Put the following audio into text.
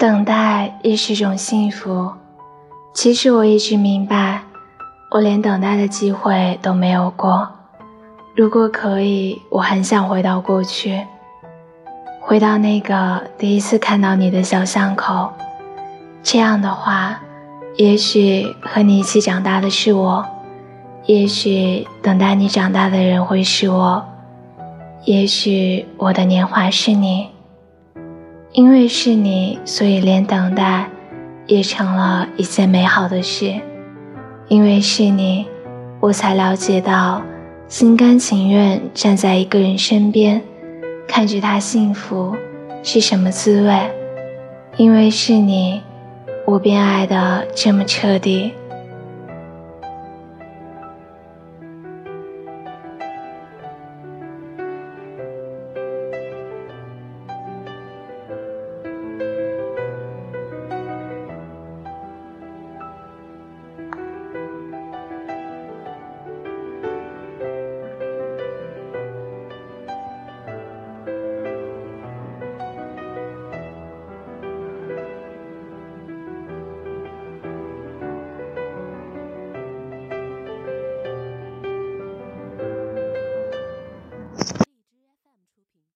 等待也是种幸福。其实我一直明白，我连等待的机会都没有过。如果可以，我很想回到过去，回到那个第一次看到你的小巷口。这样的话，也许和你一起长大的是我，也许等待你长大的人会是我，也许我的年华是你。因为是你，所以连等待也成了一件美好的事。因为是你，我才了解到心甘情愿站在一个人身边，看着他幸福是什么滋味。因为是你，我便爱得这么彻底。